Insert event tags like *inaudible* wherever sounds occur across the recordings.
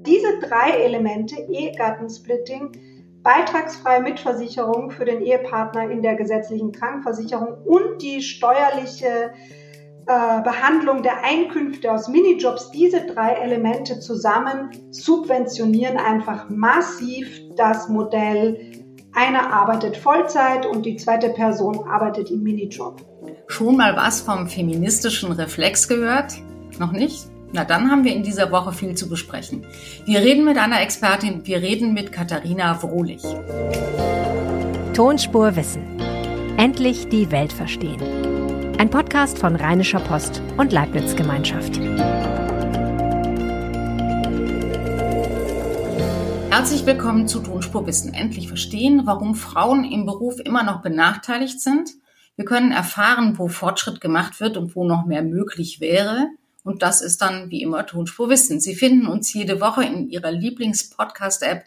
Diese drei Elemente, Ehegattensplitting, beitragsfreie Mitversicherung für den Ehepartner in der gesetzlichen Krankenversicherung und die steuerliche äh, Behandlung der Einkünfte aus Minijobs, diese drei Elemente zusammen subventionieren einfach massiv das Modell. Einer arbeitet Vollzeit und die zweite Person arbeitet im Minijob. Schon mal was vom feministischen Reflex gehört? Noch nicht? Na, dann haben wir in dieser Woche viel zu besprechen. Wir reden mit einer Expertin, wir reden mit Katharina Wrohlich. Tonspur Wissen. Endlich die Welt verstehen. Ein Podcast von Rheinischer Post und Leibniz Gemeinschaft. Herzlich willkommen zu Tonspur Wissen. Endlich verstehen, warum Frauen im Beruf immer noch benachteiligt sind. Wir können erfahren, wo Fortschritt gemacht wird und wo noch mehr möglich wäre. Und das ist dann wie immer Tonspur Wissen. Sie finden uns jede Woche in Ihrer Lieblings-Podcast-App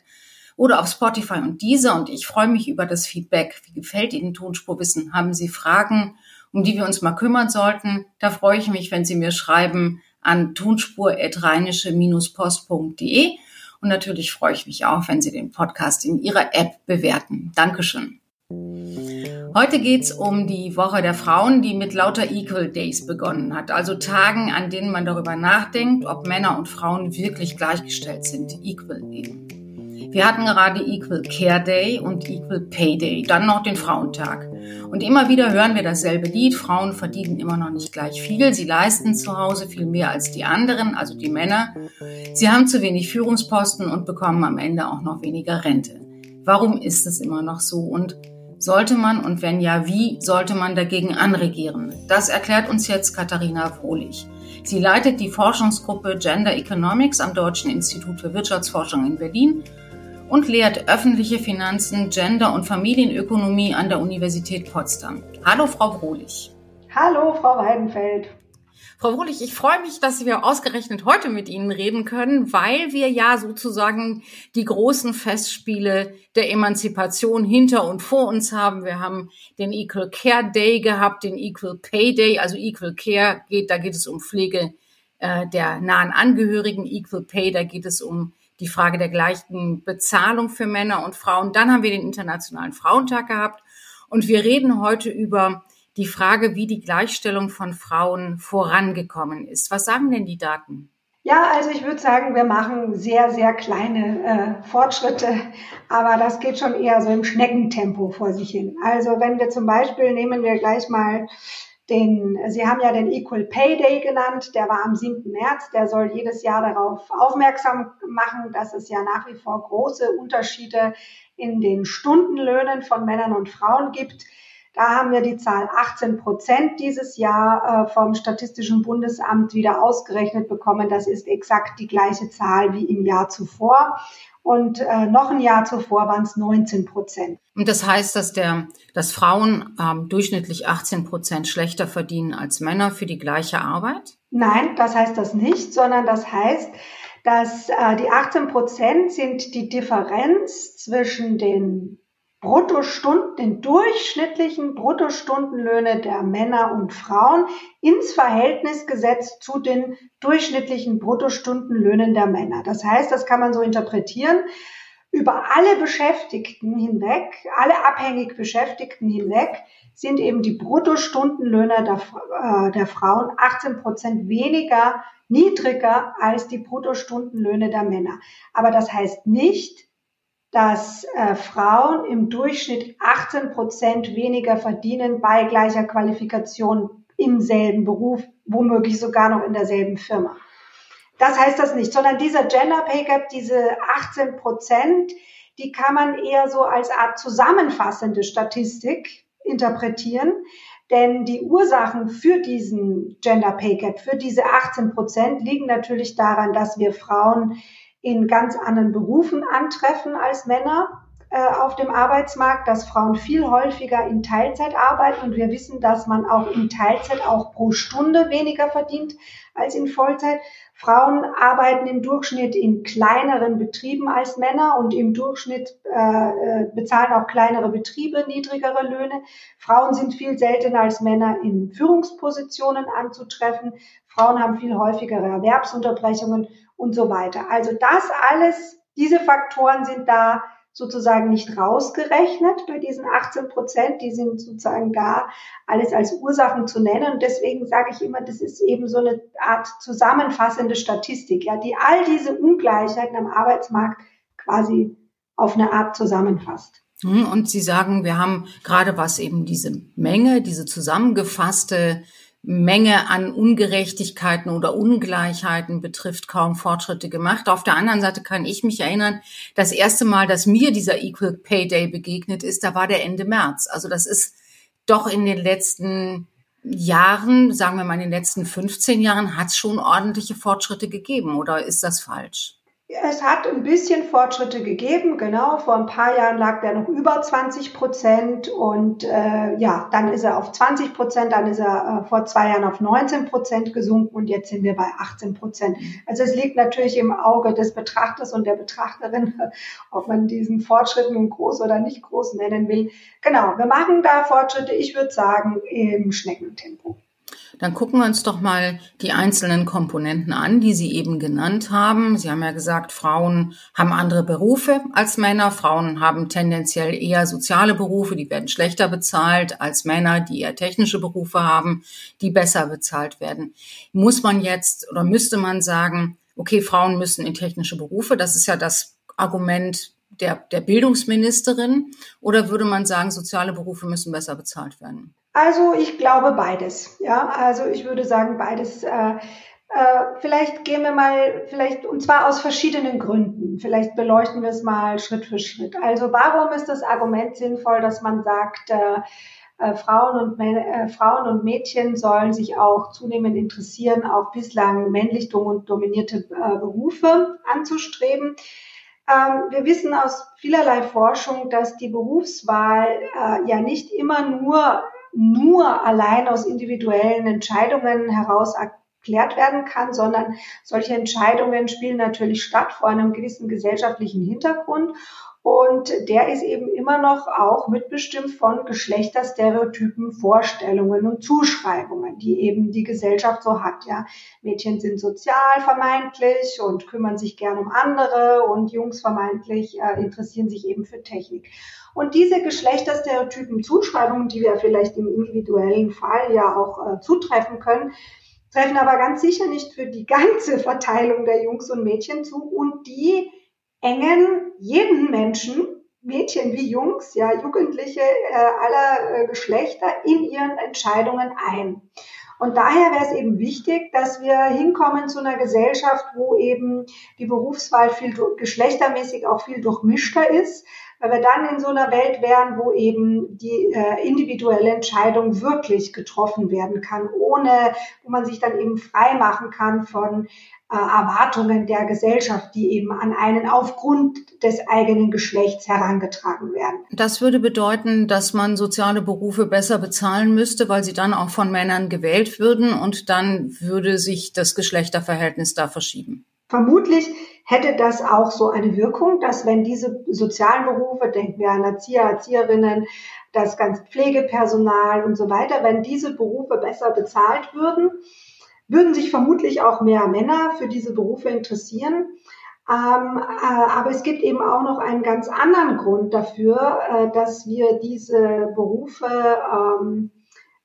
oder auf Spotify und dieser. Und ich freue mich über das Feedback. Wie gefällt Ihnen Tonspur Wissen? Haben Sie Fragen? um die wir uns mal kümmern sollten. Da freue ich mich, wenn Sie mir schreiben an tonspur-post.de. Und natürlich freue ich mich auch, wenn Sie den Podcast in Ihrer App bewerten. Dankeschön. Heute geht's um die Woche der Frauen, die mit lauter Equal Days begonnen hat. Also Tagen, an denen man darüber nachdenkt, ob Männer und Frauen wirklich gleichgestellt sind. Equal eben. Wir hatten gerade Equal Care Day und Equal Pay Day, dann noch den Frauentag. Und immer wieder hören wir dasselbe Lied. Frauen verdienen immer noch nicht gleich viel. Sie leisten zu Hause viel mehr als die anderen, also die Männer. Sie haben zu wenig Führungsposten und bekommen am Ende auch noch weniger Rente. Warum ist es immer noch so? Und sollte man und wenn ja, wie sollte man dagegen anregieren? Das erklärt uns jetzt Katharina Frohlich. Sie leitet die Forschungsgruppe Gender Economics am Deutschen Institut für Wirtschaftsforschung in Berlin und lehrt öffentliche Finanzen, Gender und Familienökonomie an der Universität Potsdam. Hallo, Frau Brolich. Hallo, Frau Weidenfeld. Frau Wohlig, ich freue mich, dass wir ausgerechnet heute mit Ihnen reden können, weil wir ja sozusagen die großen Festspiele der Emanzipation hinter und vor uns haben. Wir haben den Equal Care Day gehabt, den Equal Pay Day, also Equal Care geht, da geht es um Pflege äh, der nahen Angehörigen, Equal Pay, da geht es um die Frage der gleichen Bezahlung für Männer und Frauen. Dann haben wir den Internationalen Frauentag gehabt und wir reden heute über die Frage, wie die Gleichstellung von Frauen vorangekommen ist. Was sagen denn die Daten? Ja, also ich würde sagen, wir machen sehr, sehr kleine äh, Fortschritte, aber das geht schon eher so im Schneckentempo vor sich hin. Also wenn wir zum Beispiel nehmen wir gleich mal den, Sie haben ja den Equal Pay Day genannt, der war am 7. März, der soll jedes Jahr darauf aufmerksam machen, dass es ja nach wie vor große Unterschiede in den Stundenlöhnen von Männern und Frauen gibt. Da haben wir die Zahl 18 Prozent dieses Jahr äh, vom Statistischen Bundesamt wieder ausgerechnet bekommen. Das ist exakt die gleiche Zahl wie im Jahr zuvor. Und äh, noch ein Jahr zuvor waren es 19 Prozent. Und das heißt, dass der, dass Frauen ähm, durchschnittlich 18 Prozent schlechter verdienen als Männer für die gleiche Arbeit? Nein, das heißt das nicht, sondern das heißt, dass äh, die 18 Prozent sind die Differenz zwischen den Bruttostunden, den durchschnittlichen Bruttostundenlöhne der Männer und Frauen ins Verhältnis gesetzt zu den durchschnittlichen Bruttostundenlöhnen der Männer. Das heißt, das kann man so interpretieren, über alle Beschäftigten hinweg, alle abhängig Beschäftigten hinweg, sind eben die Bruttostundenlöhne der, äh, der Frauen 18 Prozent weniger, niedriger als die Bruttostundenlöhne der Männer. Aber das heißt nicht, dass äh, Frauen im Durchschnitt 18 Prozent weniger verdienen bei gleicher Qualifikation im selben Beruf, womöglich sogar noch in derselben Firma. Das heißt das nicht, sondern dieser Gender Pay Gap, diese 18 Prozent, die kann man eher so als Art zusammenfassende Statistik interpretieren. Denn die Ursachen für diesen Gender Pay Gap, für diese 18 Prozent, liegen natürlich daran, dass wir Frauen in ganz anderen Berufen antreffen als Männer äh, auf dem Arbeitsmarkt, dass Frauen viel häufiger in Teilzeit arbeiten und wir wissen, dass man auch in Teilzeit auch pro Stunde weniger verdient als in Vollzeit. Frauen arbeiten im Durchschnitt in kleineren Betrieben als Männer und im Durchschnitt äh, äh, bezahlen auch kleinere Betriebe niedrigere Löhne. Frauen sind viel seltener als Männer in Führungspositionen anzutreffen. Frauen haben viel häufigere Erwerbsunterbrechungen und so weiter. Also das alles, diese Faktoren sind da sozusagen nicht rausgerechnet bei diesen 18 Prozent. Die sind sozusagen da, alles als Ursachen zu nennen. Und deswegen sage ich immer, das ist eben so eine Art zusammenfassende Statistik, ja, die all diese Ungleichheiten am Arbeitsmarkt quasi auf eine Art zusammenfasst. Hm, und Sie sagen, wir haben gerade was eben diese Menge, diese zusammengefasste Menge an Ungerechtigkeiten oder Ungleichheiten betrifft, kaum Fortschritte gemacht. Auf der anderen Seite kann ich mich erinnern, das erste Mal, dass mir dieser Equal Pay Day begegnet ist, da war der Ende März. Also das ist doch in den letzten Jahren, sagen wir mal in den letzten 15 Jahren, hat es schon ordentliche Fortschritte gegeben. Oder ist das falsch? Es hat ein bisschen Fortschritte gegeben, genau. Vor ein paar Jahren lag der noch über 20 Prozent und äh, ja, dann ist er auf 20 Prozent, dann ist er äh, vor zwei Jahren auf 19 Prozent gesunken und jetzt sind wir bei 18 Prozent. Also es liegt natürlich im Auge des Betrachters und der Betrachterin, *laughs* ob man diesen Fortschritt nun groß oder nicht groß nennen will. Genau, wir machen da Fortschritte, ich würde sagen, im Schneckentempo. Dann gucken wir uns doch mal die einzelnen Komponenten an, die Sie eben genannt haben. Sie haben ja gesagt, Frauen haben andere Berufe als Männer. Frauen haben tendenziell eher soziale Berufe, die werden schlechter bezahlt als Männer, die eher technische Berufe haben, die besser bezahlt werden. Muss man jetzt oder müsste man sagen, okay, Frauen müssen in technische Berufe, das ist ja das Argument der, der Bildungsministerin, oder würde man sagen, soziale Berufe müssen besser bezahlt werden? Also ich glaube beides. Ja, also ich würde sagen beides. Äh, äh, vielleicht gehen wir mal, vielleicht und zwar aus verschiedenen Gründen. Vielleicht beleuchten wir es mal Schritt für Schritt. Also warum ist das Argument sinnvoll, dass man sagt, äh, äh, Frauen, und, äh, Frauen und Mädchen sollen sich auch zunehmend interessieren, auch bislang männlich dominierte äh, Berufe anzustreben? Ähm, wir wissen aus vielerlei Forschung, dass die Berufswahl äh, ja nicht immer nur nur allein aus individuellen Entscheidungen heraus erklärt werden kann, sondern solche Entscheidungen spielen natürlich statt vor einem gewissen gesellschaftlichen Hintergrund. Und der ist eben immer noch auch mitbestimmt von Geschlechterstereotypen, Vorstellungen und Zuschreibungen, die eben die Gesellschaft so hat. Ja, Mädchen sind sozial vermeintlich und kümmern sich gern um andere und Jungs vermeintlich äh, interessieren sich eben für Technik. Und diese Geschlechterstereotypen, Zuschreibungen, die wir vielleicht im individuellen Fall ja auch äh, zutreffen können, treffen aber ganz sicher nicht für die ganze *laughs* Verteilung der Jungs und Mädchen zu und die engen jeden Menschen, Mädchen wie Jungs, ja, Jugendliche äh, aller äh, Geschlechter in ihren Entscheidungen ein. Und daher wäre es eben wichtig, dass wir hinkommen zu einer Gesellschaft, wo eben die Berufswahl viel geschlechtermäßig auch viel durchmischter ist, weil wir dann in so einer Welt wären, wo eben die äh, individuelle Entscheidung wirklich getroffen werden kann, ohne, wo man sich dann eben frei machen kann von äh, Erwartungen der Gesellschaft, die eben an einen aufgrund des eigenen Geschlechts herangetragen werden. Das würde bedeuten, dass man soziale Berufe besser bezahlen müsste, weil sie dann auch von Männern gewählt würden und dann würde sich das Geschlechterverhältnis da verschieben. Vermutlich hätte das auch so eine Wirkung, dass wenn diese sozialen Berufe, denken wir an Erzieher, Erzieherinnen, das ganze Pflegepersonal und so weiter, wenn diese Berufe besser bezahlt würden, würden sich vermutlich auch mehr Männer für diese Berufe interessieren. Ähm, äh, aber es gibt eben auch noch einen ganz anderen Grund dafür, äh, dass wir diese Berufe ähm,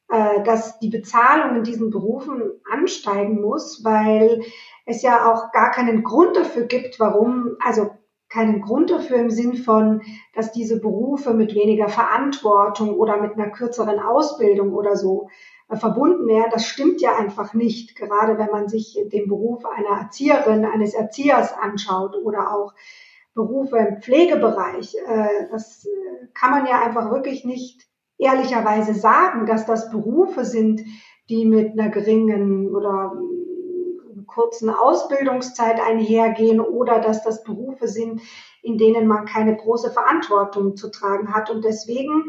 äh, dass die Bezahlung in diesen Berufen ansteigen muss, weil es ja auch gar keinen Grund dafür gibt, warum, also keinen Grund dafür im Sinn von, dass diese Berufe mit weniger Verantwortung oder mit einer kürzeren Ausbildung oder so äh, verbunden wären. Das stimmt ja einfach nicht, gerade wenn man sich den Beruf einer Erzieherin, eines Erziehers anschaut oder auch Berufe im Pflegebereich. Äh, das kann man ja einfach wirklich nicht ehrlicherweise sagen, dass das Berufe sind, die mit einer geringen oder kurzen Ausbildungszeit einhergehen oder dass das Berufe sind, in denen man keine große Verantwortung zu tragen hat. Und deswegen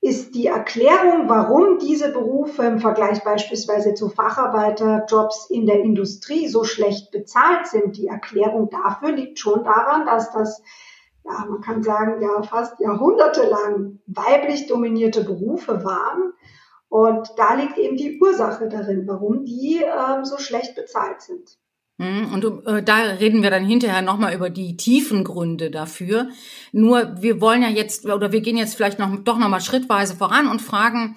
ist die Erklärung, warum diese Berufe im Vergleich beispielsweise zu Facharbeiterjobs in der Industrie so schlecht bezahlt sind, die Erklärung dafür liegt schon daran, dass das ja, man kann sagen, ja, fast jahrhundertelang weiblich dominierte Berufe waren. Und da liegt eben die Ursache darin, warum die ähm, so schlecht bezahlt sind. Hm, und äh, da reden wir dann hinterher nochmal über die tiefen Gründe dafür. Nur wir wollen ja jetzt, oder wir gehen jetzt vielleicht noch, doch nochmal schrittweise voran und fragen,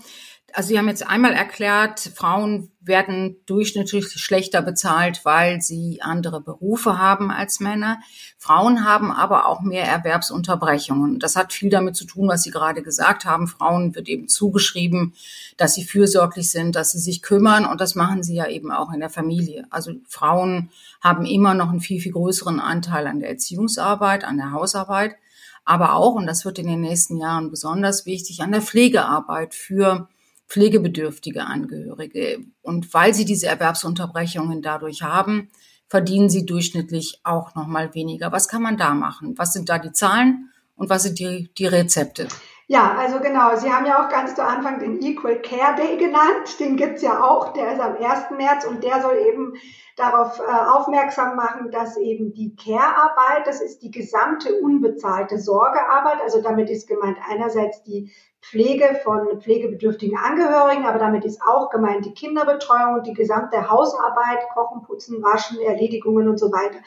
also Sie haben jetzt einmal erklärt, Frauen werden durchschnittlich schlechter bezahlt, weil sie andere Berufe haben als Männer. Frauen haben aber auch mehr Erwerbsunterbrechungen. Das hat viel damit zu tun, was Sie gerade gesagt haben. Frauen wird eben zugeschrieben, dass sie fürsorglich sind, dass sie sich kümmern und das machen sie ja eben auch in der Familie. Also Frauen haben immer noch einen viel, viel größeren Anteil an der Erziehungsarbeit, an der Hausarbeit, aber auch, und das wird in den nächsten Jahren besonders wichtig, an der Pflegearbeit für pflegebedürftige Angehörige. Und weil sie diese Erwerbsunterbrechungen dadurch haben, verdienen sie durchschnittlich auch noch mal weniger. Was kann man da machen? Was sind da die Zahlen und was sind die, die Rezepte? Ja, also genau. Sie haben ja auch ganz zu Anfang den Equal Care Day genannt. Den gibt's ja auch. Der ist am 1. März und der soll eben darauf äh, aufmerksam machen, dass eben die Care-Arbeit, das ist die gesamte unbezahlte Sorgearbeit, also damit ist gemeint einerseits die Pflege von pflegebedürftigen Angehörigen, aber damit ist auch gemeint die Kinderbetreuung und die gesamte Hausarbeit, Kochen, Putzen, Waschen, Erledigungen und so weiter.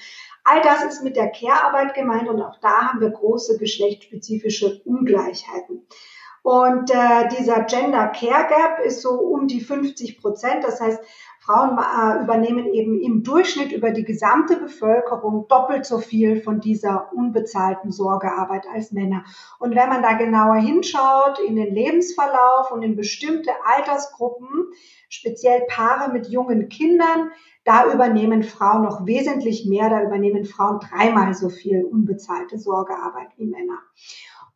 All das ist mit der Care-Arbeit gemeint und auch da haben wir große geschlechtsspezifische Ungleichheiten. Und äh, dieser Gender Care Gap ist so um die 50 Prozent. Das heißt, Frauen äh, übernehmen eben im Durchschnitt über die gesamte Bevölkerung doppelt so viel von dieser unbezahlten Sorgearbeit als Männer. Und wenn man da genauer hinschaut in den Lebensverlauf und in bestimmte Altersgruppen, speziell Paare mit jungen Kindern, da übernehmen Frauen noch wesentlich mehr, da übernehmen Frauen dreimal so viel unbezahlte Sorgearbeit wie Männer.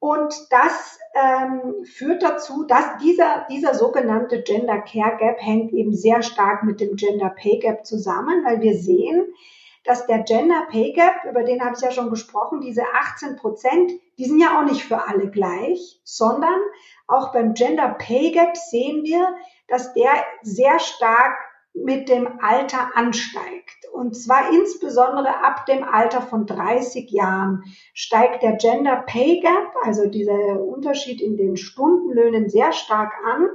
Und das ähm, führt dazu, dass dieser, dieser sogenannte Gender Care Gap hängt eben sehr stark mit dem Gender Pay Gap zusammen, weil wir sehen, dass der Gender Pay Gap, über den habe ich ja schon gesprochen, diese 18 Prozent, die sind ja auch nicht für alle gleich, sondern auch beim Gender Pay Gap sehen wir, dass der sehr stark mit dem Alter ansteigt. Und zwar insbesondere ab dem Alter von 30 Jahren steigt der Gender Pay Gap, also dieser Unterschied in den Stundenlöhnen sehr stark an,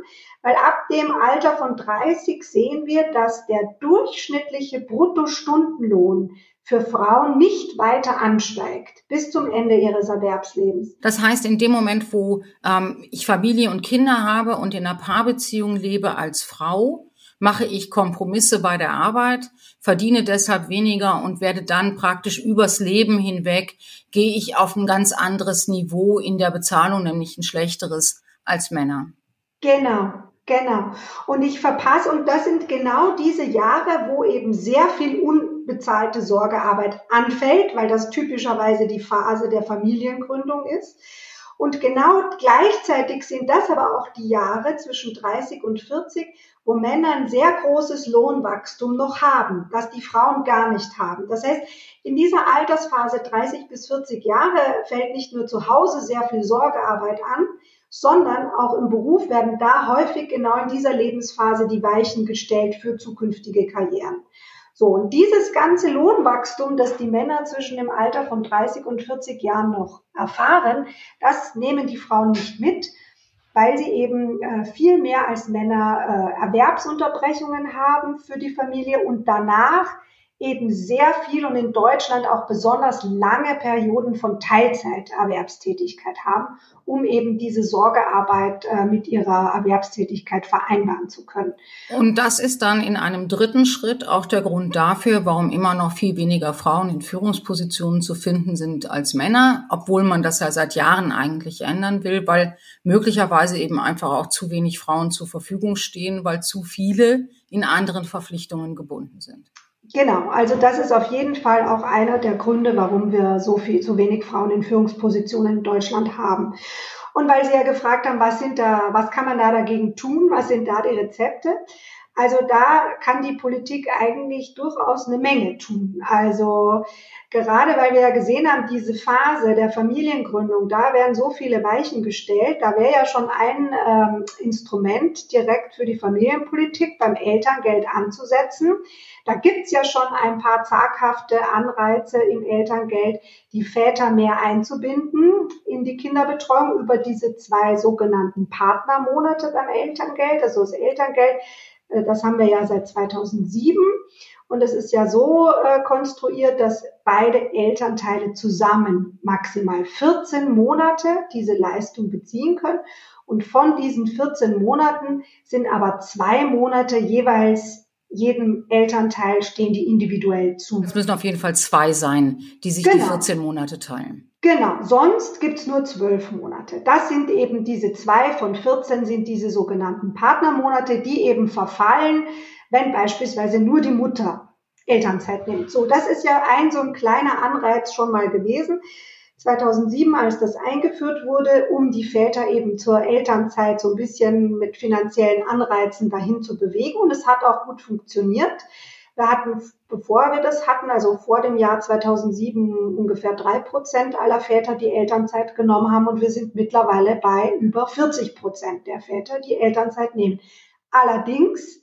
weil ab dem Alter von 30 sehen wir, dass der durchschnittliche Bruttostundenlohn für Frauen nicht weiter ansteigt bis zum Ende ihres Erwerbslebens. Das heißt, in dem Moment, wo ähm, ich Familie und Kinder habe und in einer Paarbeziehung lebe als Frau, mache ich Kompromisse bei der Arbeit, verdiene deshalb weniger und werde dann praktisch übers Leben hinweg, gehe ich auf ein ganz anderes Niveau in der Bezahlung, nämlich ein schlechteres als Männer. Genau, genau. Und ich verpasse, und das sind genau diese Jahre, wo eben sehr viel unbezahlte Sorgearbeit anfällt, weil das typischerweise die Phase der Familiengründung ist. Und genau gleichzeitig sind das aber auch die Jahre zwischen 30 und 40, wo Männer ein sehr großes Lohnwachstum noch haben, das die Frauen gar nicht haben. Das heißt, in dieser Altersphase 30 bis 40 Jahre fällt nicht nur zu Hause sehr viel Sorgearbeit an, sondern auch im Beruf werden da häufig genau in dieser Lebensphase die Weichen gestellt für zukünftige Karrieren. So, und dieses ganze Lohnwachstum, das die Männer zwischen dem Alter von 30 und 40 Jahren noch erfahren, das nehmen die Frauen nicht mit, weil sie eben äh, viel mehr als Männer äh, Erwerbsunterbrechungen haben für die Familie und danach eben sehr viel und in Deutschland auch besonders lange Perioden von Teilzeiterwerbstätigkeit haben, um eben diese Sorgearbeit äh, mit ihrer Erwerbstätigkeit vereinbaren zu können. Und das ist dann in einem dritten Schritt auch der Grund dafür, warum immer noch viel weniger Frauen in Führungspositionen zu finden sind als Männer, obwohl man das ja seit Jahren eigentlich ändern will, weil möglicherweise eben einfach auch zu wenig Frauen zur Verfügung stehen, weil zu viele in anderen Verpflichtungen gebunden sind. Genau, also das ist auf jeden Fall auch einer der Gründe, warum wir so viel, so wenig Frauen in Führungspositionen in Deutschland haben. Und weil Sie ja gefragt haben, was sind da, was kann man da dagegen tun? Was sind da die Rezepte? Also da kann die Politik eigentlich durchaus eine Menge tun. Also gerade weil wir ja gesehen haben, diese Phase der Familiengründung, da werden so viele Weichen gestellt. Da wäre ja schon ein ähm, Instrument direkt für die Familienpolitik beim Elterngeld anzusetzen. Da gibt's ja schon ein paar zaghafte Anreize im Elterngeld, die Väter mehr einzubinden in die Kinderbetreuung über diese zwei sogenannten Partnermonate beim Elterngeld. Also das Elterngeld äh, das haben wir ja seit 2007. Und es ist ja so äh, konstruiert, dass beide Elternteile zusammen maximal 14 Monate diese Leistung beziehen können. Und von diesen 14 Monaten sind aber zwei Monate jeweils jedem Elternteil stehen die individuell zu. Es müssen auf jeden Fall zwei sein, die sich genau. die 14 Monate teilen. Genau, sonst gibt's nur zwölf Monate. Das sind eben diese zwei von 14 sind diese sogenannten Partnermonate, die eben verfallen, wenn beispielsweise nur die Mutter Elternzeit nimmt. So, das ist ja ein so ein kleiner Anreiz schon mal gewesen. 2007, als das eingeführt wurde, um die Väter eben zur Elternzeit so ein bisschen mit finanziellen Anreizen dahin zu bewegen. Und es hat auch gut funktioniert. Wir hatten, bevor wir das hatten, also vor dem Jahr 2007 ungefähr drei Prozent aller Väter, die Elternzeit genommen haben. Und wir sind mittlerweile bei über 40 Prozent der Väter, die Elternzeit nehmen. Allerdings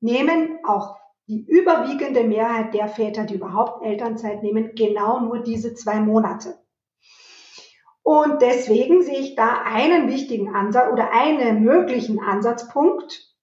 nehmen auch die überwiegende Mehrheit der Väter, die überhaupt Elternzeit nehmen, genau nur diese zwei Monate. Und deswegen sehe ich da einen wichtigen Ansatz oder einen möglichen Ansatzpunkt,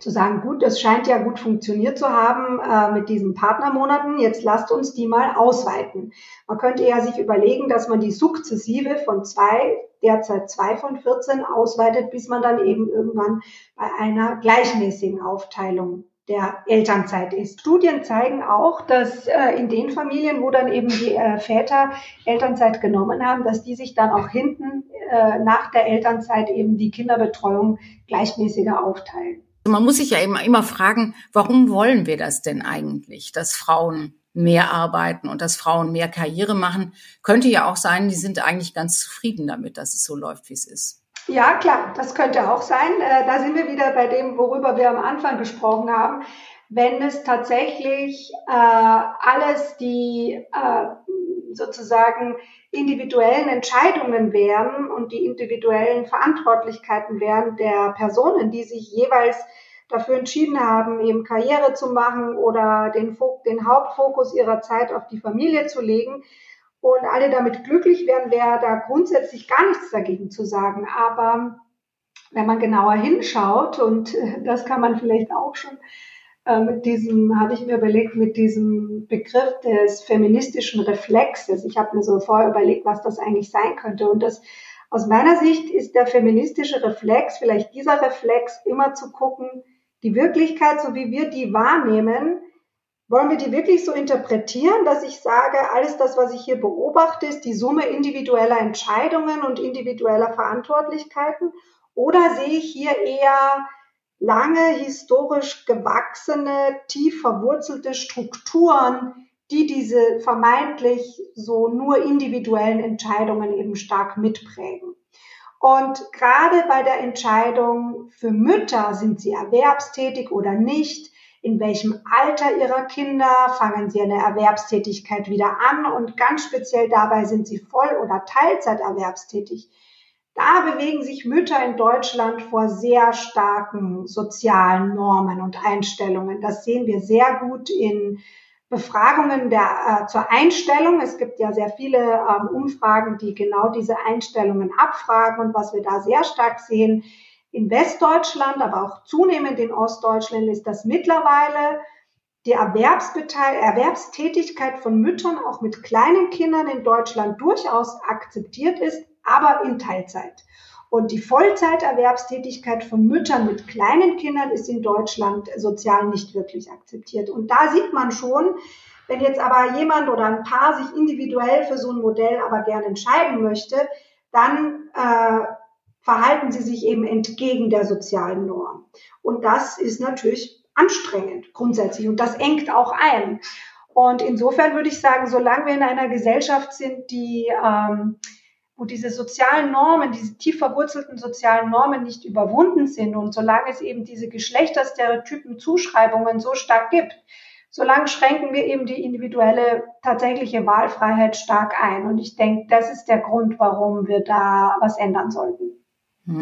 zu sagen, gut, das scheint ja gut funktioniert zu haben äh, mit diesen Partnermonaten, jetzt lasst uns die mal ausweiten. Man könnte ja sich überlegen, dass man die sukzessive von zwei, derzeit zwei von 14 ausweitet, bis man dann eben irgendwann bei einer gleichmäßigen Aufteilung der Elternzeit ist. Studien zeigen auch, dass äh, in den Familien, wo dann eben die äh, Väter Elternzeit genommen haben, dass die sich dann auch hinten äh, nach der Elternzeit eben die Kinderbetreuung gleichmäßiger aufteilen. Man muss sich ja immer, immer fragen, warum wollen wir das denn eigentlich, dass Frauen mehr arbeiten und dass Frauen mehr Karriere machen? Könnte ja auch sein, die sind eigentlich ganz zufrieden damit, dass es so läuft, wie es ist. Ja, klar, das könnte auch sein. Äh, da sind wir wieder bei dem, worüber wir am Anfang gesprochen haben. Wenn es tatsächlich äh, alles die äh, sozusagen individuellen Entscheidungen wären und die individuellen Verantwortlichkeiten wären der Personen, die sich jeweils dafür entschieden haben, eben Karriere zu machen oder den, den Hauptfokus ihrer Zeit auf die Familie zu legen und alle damit glücklich wären, wäre da grundsätzlich gar nichts dagegen zu sagen. Aber wenn man genauer hinschaut, und das kann man vielleicht auch schon äh, mit diesem, habe ich mir überlegt, mit diesem Begriff des feministischen Reflexes. Ich habe mir so vorher überlegt, was das eigentlich sein könnte. Und das aus meiner Sicht ist der feministische Reflex, vielleicht dieser Reflex, immer zu gucken, die Wirklichkeit, so wie wir die wahrnehmen, wollen wir die wirklich so interpretieren, dass ich sage, alles das, was ich hier beobachte, ist die Summe individueller Entscheidungen und individueller Verantwortlichkeiten? Oder sehe ich hier eher lange historisch gewachsene, tief verwurzelte Strukturen, die diese vermeintlich so nur individuellen Entscheidungen eben stark mitprägen. Und gerade bei der Entscheidung für Mütter, sind sie erwerbstätig oder nicht, in welchem Alter ihrer Kinder fangen sie eine Erwerbstätigkeit wieder an und ganz speziell dabei sind sie voll- oder Teilzeiterwerbstätig. Da bewegen sich Mütter in Deutschland vor sehr starken sozialen Normen und Einstellungen. Das sehen wir sehr gut in Befragungen der, äh, zur Einstellung. Es gibt ja sehr viele ähm, Umfragen, die genau diese Einstellungen abfragen. Und was wir da sehr stark sehen in Westdeutschland, aber auch zunehmend in Ostdeutschland, ist, dass mittlerweile die Erwerbstätigkeit von Müttern auch mit kleinen Kindern in Deutschland durchaus akzeptiert ist, aber in Teilzeit. Und die Vollzeiterwerbstätigkeit von Müttern mit kleinen Kindern ist in Deutschland sozial nicht wirklich akzeptiert. Und da sieht man schon, wenn jetzt aber jemand oder ein Paar sich individuell für so ein Modell aber gerne entscheiden möchte, dann äh, verhalten sie sich eben entgegen der sozialen Norm. Und das ist natürlich anstrengend grundsätzlich und das engt auch ein. Und insofern würde ich sagen, solange wir in einer Gesellschaft sind, die ähm, wo diese sozialen Normen, diese tief verwurzelten sozialen Normen nicht überwunden sind und solange es eben diese Geschlechterstereotypen Zuschreibungen so stark gibt, solange schränken wir eben die individuelle tatsächliche Wahlfreiheit stark ein. Und ich denke, das ist der Grund, warum wir da was ändern sollten.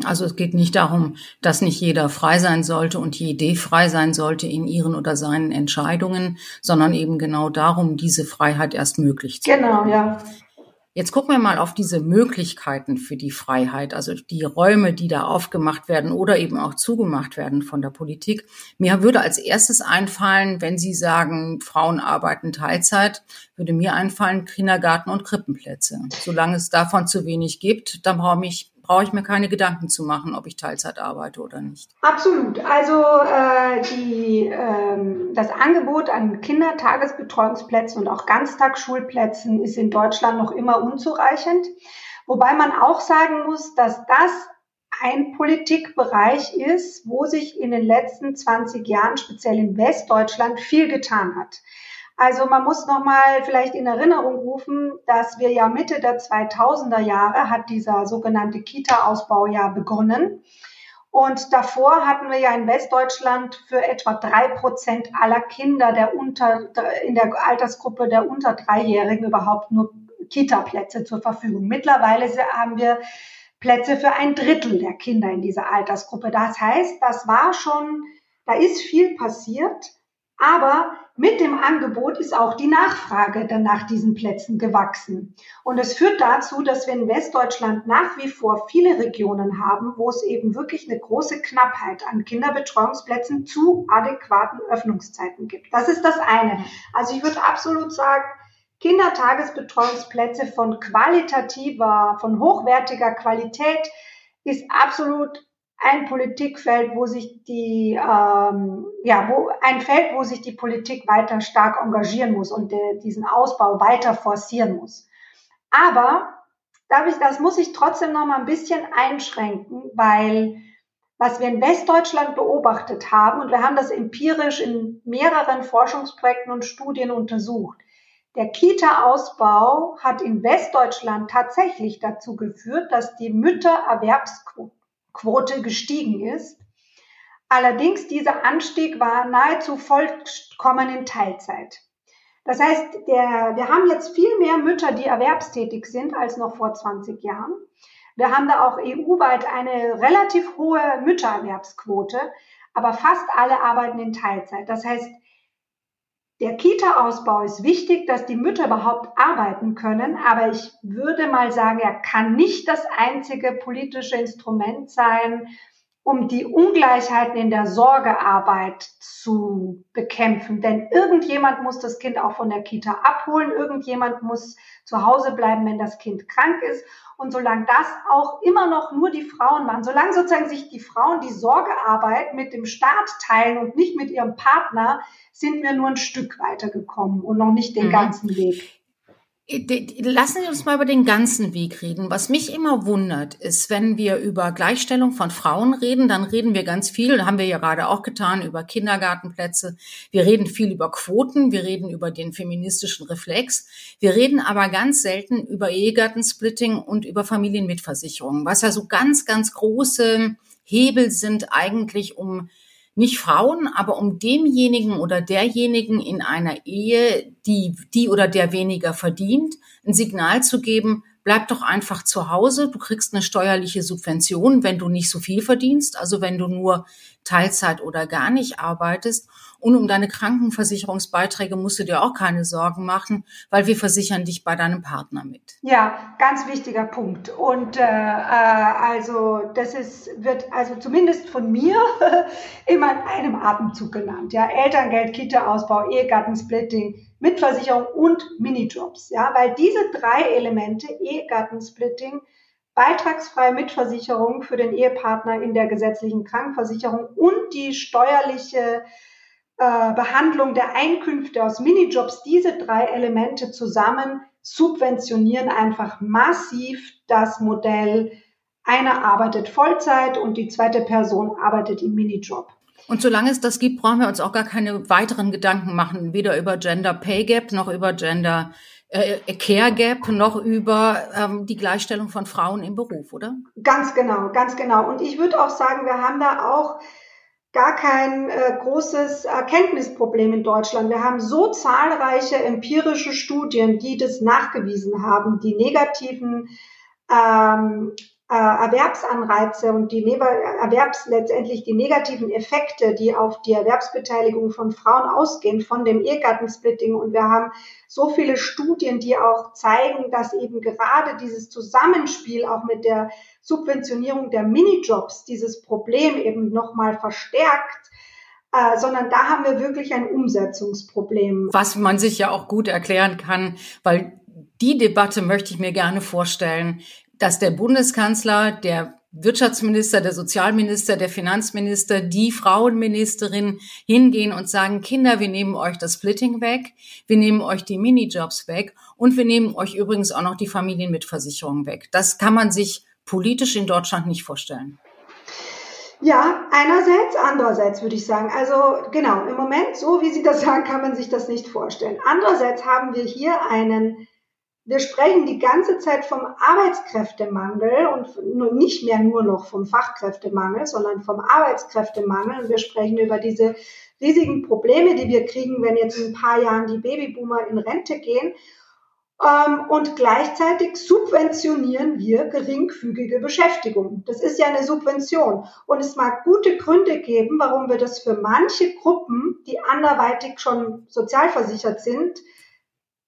Also es geht nicht darum, dass nicht jeder frei sein sollte und jede frei sein sollte in ihren oder seinen Entscheidungen, sondern eben genau darum, diese Freiheit erst möglich zu machen. Genau, ja. Jetzt gucken wir mal auf diese Möglichkeiten für die Freiheit, also die Räume, die da aufgemacht werden oder eben auch zugemacht werden von der Politik. Mir würde als erstes einfallen, wenn Sie sagen, Frauen arbeiten Teilzeit, würde mir einfallen Kindergarten und Krippenplätze. Solange es davon zu wenig gibt, dann brauche ich brauche ich mir keine Gedanken zu machen, ob ich Teilzeit arbeite oder nicht. Absolut. Also äh, die, ähm, das Angebot an Kindertagesbetreuungsplätzen und auch Ganztagsschulplätzen ist in Deutschland noch immer unzureichend. Wobei man auch sagen muss, dass das ein Politikbereich ist, wo sich in den letzten 20 Jahren, speziell in Westdeutschland, viel getan hat. Also man muss noch mal vielleicht in Erinnerung rufen, dass wir ja Mitte der 2000er Jahre hat dieser sogenannte Kita-Ausbau ja begonnen. Und davor hatten wir ja in Westdeutschland für etwa drei Prozent aller Kinder der unter, in der Altersgruppe der unter Dreijährigen überhaupt nur Kita-Plätze zur Verfügung. Mittlerweile haben wir Plätze für ein Drittel der Kinder in dieser Altersgruppe. Das heißt, das war schon, da ist viel passiert. Aber mit dem Angebot ist auch die Nachfrage dann nach diesen Plätzen gewachsen. Und es führt dazu, dass wir in Westdeutschland nach wie vor viele Regionen haben, wo es eben wirklich eine große Knappheit an Kinderbetreuungsplätzen zu adäquaten Öffnungszeiten gibt. Das ist das eine. Also ich würde absolut sagen, Kindertagesbetreuungsplätze von qualitativer, von hochwertiger Qualität ist absolut ein Politikfeld, wo sich die, ähm, ja, wo ein Feld, wo sich die Politik weiter stark engagieren muss und de, diesen Ausbau weiter forcieren muss. Aber darf ich, das muss ich trotzdem noch mal ein bisschen einschränken, weil was wir in Westdeutschland beobachtet haben, und wir haben das empirisch in mehreren Forschungsprojekten und Studien untersucht, der Kita-Ausbau hat in Westdeutschland tatsächlich dazu geführt, dass die Müttererwerbsquote Quote gestiegen ist. Allerdings dieser Anstieg war nahezu vollkommen in Teilzeit. Das heißt, der, wir haben jetzt viel mehr Mütter, die erwerbstätig sind, als noch vor 20 Jahren. Wir haben da auch EU-weit eine relativ hohe Müttererwerbsquote, aber fast alle arbeiten in Teilzeit. Das heißt, der Kita-Ausbau ist wichtig, dass die Mütter überhaupt arbeiten können, aber ich würde mal sagen, er kann nicht das einzige politische Instrument sein, um die Ungleichheiten in der Sorgearbeit zu bekämpfen. Denn irgendjemand muss das Kind auch von der Kita abholen, irgendjemand muss zu Hause bleiben, wenn das Kind krank ist. Und solange das auch immer noch nur die Frauen machen, solange sozusagen sich die Frauen die Sorgearbeit mit dem Staat teilen und nicht mit ihrem Partner, sind wir nur ein Stück weitergekommen und noch nicht den mhm. ganzen Weg. Äh, lassen Sie uns mal über den ganzen Weg reden. Was mich immer wundert, ist, wenn wir über Gleichstellung von Frauen reden, dann reden wir ganz viel, haben wir ja gerade auch getan, über Kindergartenplätze. Wir reden viel über Quoten, wir reden über den feministischen Reflex. Wir reden aber ganz selten über Ehegattensplitting und über Familienmitversicherung, was ja so ganz, ganz große Hebel sind eigentlich, um nicht Frauen, aber um demjenigen oder derjenigen in einer Ehe, die, die oder der weniger verdient, ein Signal zu geben, bleib doch einfach zu Hause, du kriegst eine steuerliche Subvention, wenn du nicht so viel verdienst, also wenn du nur Teilzeit oder gar nicht arbeitest. Und um deine Krankenversicherungsbeiträge musst du dir auch keine Sorgen machen, weil wir versichern dich bei deinem Partner mit. Ja, ganz wichtiger Punkt. Und äh, äh also das ist, wird also zumindest von mir *laughs* immer in einem Atemzug genannt. Ja, Elterngeld, Kita-Ausbau, Ehegattensplitting, Mitversicherung und Minijobs. Ja, weil diese drei Elemente, Ehegattensplitting, beitragsfreie Mitversicherung für den Ehepartner in der gesetzlichen Krankenversicherung und die steuerliche äh, Behandlung der Einkünfte aus Minijobs, diese drei Elemente zusammen subventionieren einfach massiv das Modell, einer arbeitet Vollzeit und die zweite Person arbeitet im Minijob. Und solange es das gibt, brauchen wir uns auch gar keine weiteren Gedanken machen, weder über Gender Pay Gap noch über Gender äh, Care Gap noch über ähm, die Gleichstellung von Frauen im Beruf, oder? Ganz genau, ganz genau. Und ich würde auch sagen, wir haben da auch gar kein äh, großes Erkenntnisproblem in Deutschland. Wir haben so zahlreiche empirische Studien, die das nachgewiesen haben, die negativen ähm, äh, Erwerbsanreize und die Erwerbs letztendlich die negativen Effekte, die auf die Erwerbsbeteiligung von Frauen ausgehen, von dem Ehegattensplitting. Und wir haben so viele Studien, die auch zeigen, dass eben gerade dieses Zusammenspiel auch mit der Subventionierung der Minijobs dieses Problem eben nochmal verstärkt. Äh, sondern da haben wir wirklich ein Umsetzungsproblem. Was man sich ja auch gut erklären kann, weil die Debatte möchte ich mir gerne vorstellen, dass der Bundeskanzler, der Wirtschaftsminister, der Sozialminister, der Finanzminister, die Frauenministerin hingehen und sagen, Kinder, wir nehmen euch das Splitting weg, wir nehmen euch die Minijobs weg und wir nehmen euch übrigens auch noch die Familienmitversicherung weg. Das kann man sich politisch in Deutschland nicht vorstellen. Ja, einerseits, andererseits würde ich sagen. Also genau, im Moment, so wie Sie das sagen, kann man sich das nicht vorstellen. Andererseits haben wir hier einen wir sprechen die ganze Zeit vom Arbeitskräftemangel und nicht mehr nur noch vom Fachkräftemangel, sondern vom Arbeitskräftemangel. Und wir sprechen über diese riesigen Probleme, die wir kriegen, wenn jetzt in ein paar Jahren die Babyboomer in Rente gehen. Ähm, und gleichzeitig subventionieren wir geringfügige Beschäftigung. Das ist ja eine Subvention. Und es mag gute Gründe geben, warum wir das für manche Gruppen, die anderweitig schon sozialversichert sind,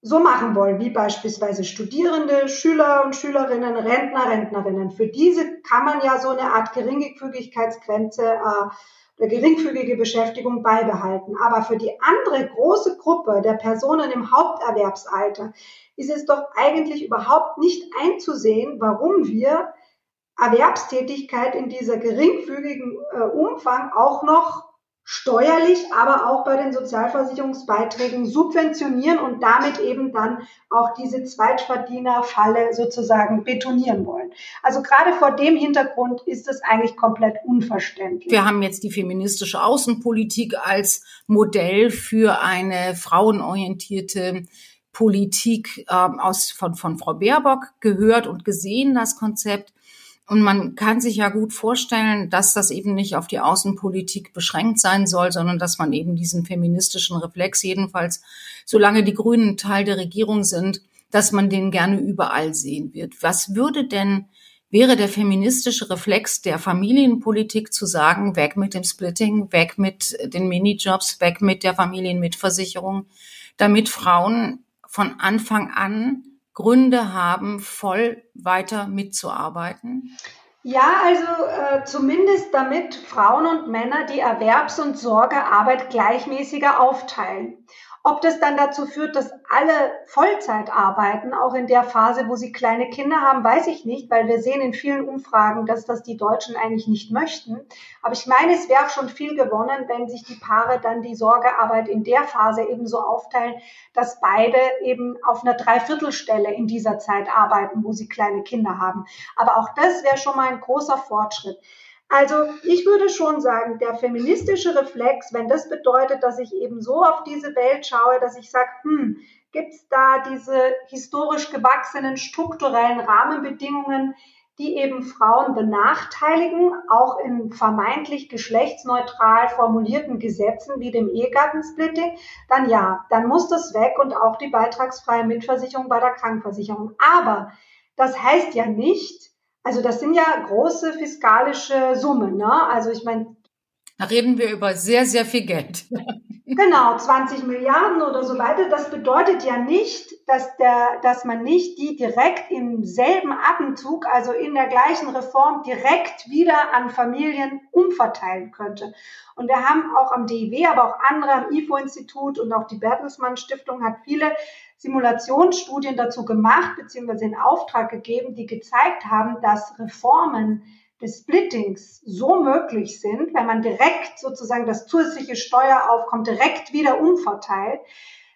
so machen wollen, wie beispielsweise Studierende, Schüler und Schülerinnen, Rentner, Rentnerinnen. Für diese kann man ja so eine Art Geringfügigkeitsgrenze äh, oder geringfügige Beschäftigung beibehalten. Aber für die andere große Gruppe der Personen im Haupterwerbsalter ist es doch eigentlich überhaupt nicht einzusehen, warum wir Erwerbstätigkeit in dieser geringfügigen äh, Umfang auch noch steuerlich, aber auch bei den Sozialversicherungsbeiträgen subventionieren und damit eben dann auch diese Zweitverdienerfalle sozusagen betonieren wollen. Also gerade vor dem Hintergrund ist es eigentlich komplett unverständlich. Wir haben jetzt die feministische Außenpolitik als Modell für eine frauenorientierte Politik äh, aus, von, von Frau Baerbock gehört und gesehen, das Konzept. Und man kann sich ja gut vorstellen, dass das eben nicht auf die Außenpolitik beschränkt sein soll, sondern dass man eben diesen feministischen Reflex, jedenfalls solange die Grünen Teil der Regierung sind, dass man den gerne überall sehen wird. Was würde denn, wäre der feministische Reflex der Familienpolitik zu sagen, weg mit dem Splitting, weg mit den Minijobs, weg mit der Familienmitversicherung, damit Frauen von Anfang an Gründe haben, voll weiter mitzuarbeiten? Ja, also äh, zumindest damit Frauen und Männer die Erwerbs- und Sorgearbeit gleichmäßiger aufteilen. Ob das dann dazu führt, dass alle Vollzeit arbeiten, auch in der Phase, wo sie kleine Kinder haben, weiß ich nicht, weil wir sehen in vielen Umfragen, dass das die Deutschen eigentlich nicht möchten. Aber ich meine, es wäre schon viel gewonnen, wenn sich die Paare dann die Sorgearbeit in der Phase eben so aufteilen, dass beide eben auf einer Dreiviertelstelle in dieser Zeit arbeiten, wo sie kleine Kinder haben. Aber auch das wäre schon mal ein großer Fortschritt. Also ich würde schon sagen, der feministische Reflex, wenn das bedeutet, dass ich eben so auf diese Welt schaue, dass ich sage, hm, gibt es da diese historisch gewachsenen strukturellen Rahmenbedingungen, die eben Frauen benachteiligen, auch in vermeintlich geschlechtsneutral formulierten Gesetzen wie dem Ehegattensplitting, dann ja, dann muss das weg und auch die beitragsfreie Mitversicherung bei der Krankenversicherung. Aber das heißt ja nicht, also das sind ja große fiskalische Summen. Ne? Also ich meine. Da reden wir über sehr, sehr viel Geld. *laughs* Genau, 20 Milliarden oder so weiter. Das bedeutet ja nicht, dass, der, dass man nicht die direkt im selben Atemzug, also in der gleichen Reform, direkt wieder an Familien umverteilen könnte. Und wir haben auch am DIW, aber auch andere am IFO-Institut und auch die Bertelsmann Stiftung hat viele Simulationsstudien dazu gemacht, beziehungsweise in Auftrag gegeben, die gezeigt haben, dass Reformen des Splittings so möglich sind, wenn man direkt sozusagen das zusätzliche Steueraufkommen direkt wieder umverteilt,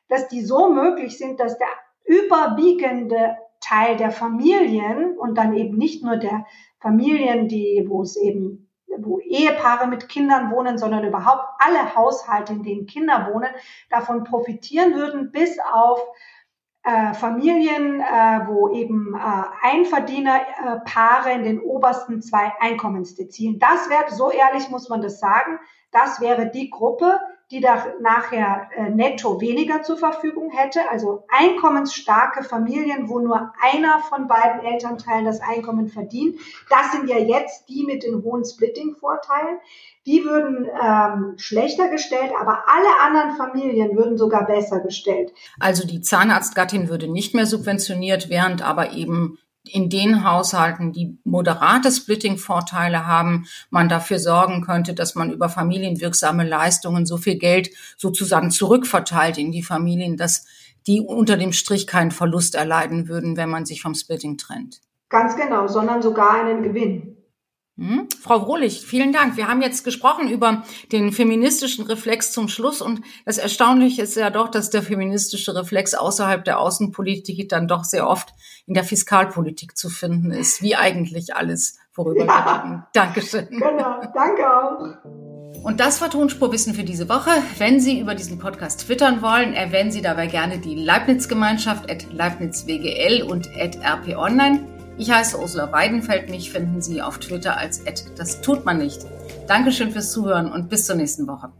dass die so möglich sind, dass der überwiegende Teil der Familien und dann eben nicht nur der Familien, die, wo es eben, wo Ehepaare mit Kindern wohnen, sondern überhaupt alle Haushalte, in denen Kinder wohnen, davon profitieren würden, bis auf äh, Familien, äh, wo eben äh, Einverdienerpaare äh, in den obersten zwei Einkommensdezilen. Das wäre, so ehrlich muss man das sagen, das wäre die Gruppe, die da nachher äh, netto weniger zur Verfügung hätte. Also einkommensstarke Familien, wo nur einer von beiden Elternteilen das Einkommen verdient. Das sind ja jetzt die mit den hohen Splitting-Vorteilen. Die würden ähm, schlechter gestellt, aber alle anderen Familien würden sogar besser gestellt. Also die Zahnarztgattin würde nicht mehr subventioniert, während aber eben in den Haushalten, die moderate Splitting-Vorteile haben, man dafür sorgen könnte, dass man über familienwirksame Leistungen so viel Geld sozusagen zurückverteilt in die Familien, dass die unter dem Strich keinen Verlust erleiden würden, wenn man sich vom Splitting trennt. Ganz genau, sondern sogar einen Gewinn. Hm? Frau Wohlig, vielen Dank. Wir haben jetzt gesprochen über den feministischen Reflex zum Schluss und das Erstaunliche ist ja doch, dass der feministische Reflex außerhalb der Außenpolitik dann doch sehr oft in der Fiskalpolitik zu finden ist, wie eigentlich alles, worüber ja. wir reden. Dankeschön. Genau, danke auch. Und das war Tonspurwissen für diese Woche. Wenn Sie über diesen Podcast twittern wollen, erwähnen Sie dabei gerne die Leibniz-Gemeinschaft at LeibnizWGL und at RP Online. Ich heiße Ursula Weidenfeld. Mich finden Sie auf Twitter als das tut man nicht. Dankeschön fürs Zuhören und bis zur nächsten Woche.